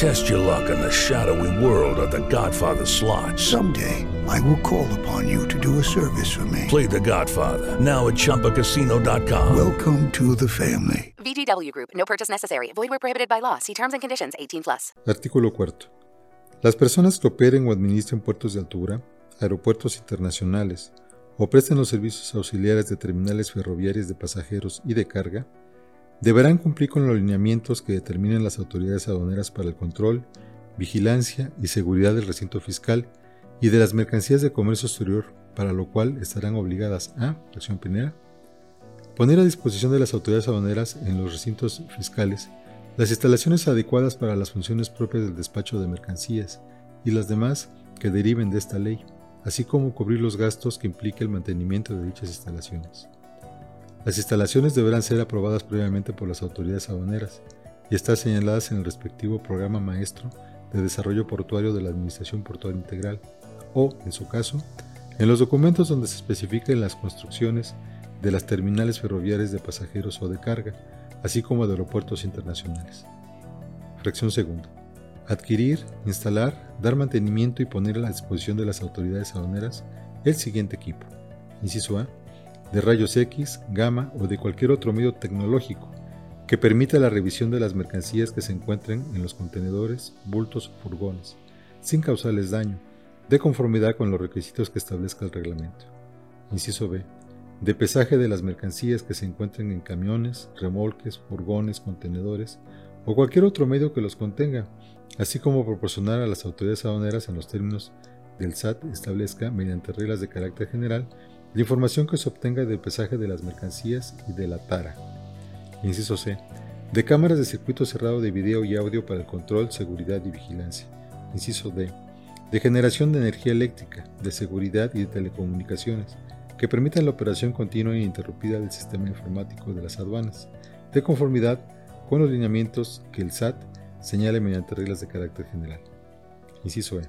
Test your luck in the shadowy world of The Godfather slot. Someday, I will call upon you to do a service for me. Play The Godfather now at ChumbaCasino.com. Welcome to the family. VGW Group. No purchase necessary. Void where prohibited by law. See terms and conditions. 18 plus. Artículo 4. Las personas que operen o administren puertos de altura, aeropuertos internacionales o presten los servicios auxiliares de terminales ferroviarias de pasajeros y de carga, deberán cumplir con los lineamientos que determinen las autoridades aduaneras para el control, vigilancia y seguridad del recinto fiscal y de las mercancías de comercio exterior, para lo cual estarán obligadas a, acción primera, poner a disposición de las autoridades aduaneras en los recintos fiscales las instalaciones adecuadas para las funciones propias del despacho de mercancías y las demás que deriven de esta ley, así como cubrir los gastos que implique el mantenimiento de dichas instalaciones. Las instalaciones deberán ser aprobadas previamente por las autoridades aduaneras y estar señaladas en el respectivo programa maestro de desarrollo portuario de la Administración Portuaria Integral o, en su caso, en los documentos donde se especifiquen las construcciones de las terminales ferroviarias de pasajeros o de carga, así como de aeropuertos internacionales. Fracción segunda. Adquirir, instalar, dar mantenimiento y poner a la disposición de las autoridades aduaneras el siguiente equipo. Inciso A de rayos X, gamma o de cualquier otro medio tecnológico que permita la revisión de las mercancías que se encuentren en los contenedores, bultos o furgones, sin causarles daño, de conformidad con los requisitos que establezca el reglamento. Inciso B. De pesaje de las mercancías que se encuentren en camiones, remolques, furgones, contenedores o cualquier otro medio que los contenga, así como proporcionar a las autoridades aduaneras en los términos del SAT establezca mediante reglas de carácter general la información que se obtenga del pesaje de las mercancías y de la tara. Inciso C. De cámaras de circuito cerrado de video y audio para el control, seguridad y vigilancia. Inciso D. De generación de energía eléctrica, de seguridad y de telecomunicaciones, que permitan la operación continua e ininterrumpida del sistema informático de las aduanas, de conformidad con los lineamientos que el SAT señale mediante reglas de carácter general. Inciso E.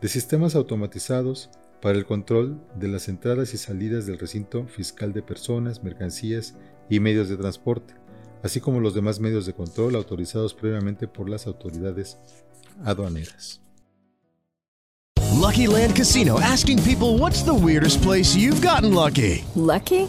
De sistemas automatizados para el control de las entradas y salidas del recinto fiscal de personas, mercancías y medios de transporte, así como los demás medios de control autorizados previamente por las autoridades aduaneras. Lucky Land Casino asking people what's the weirdest place you've gotten lucky? Lucky?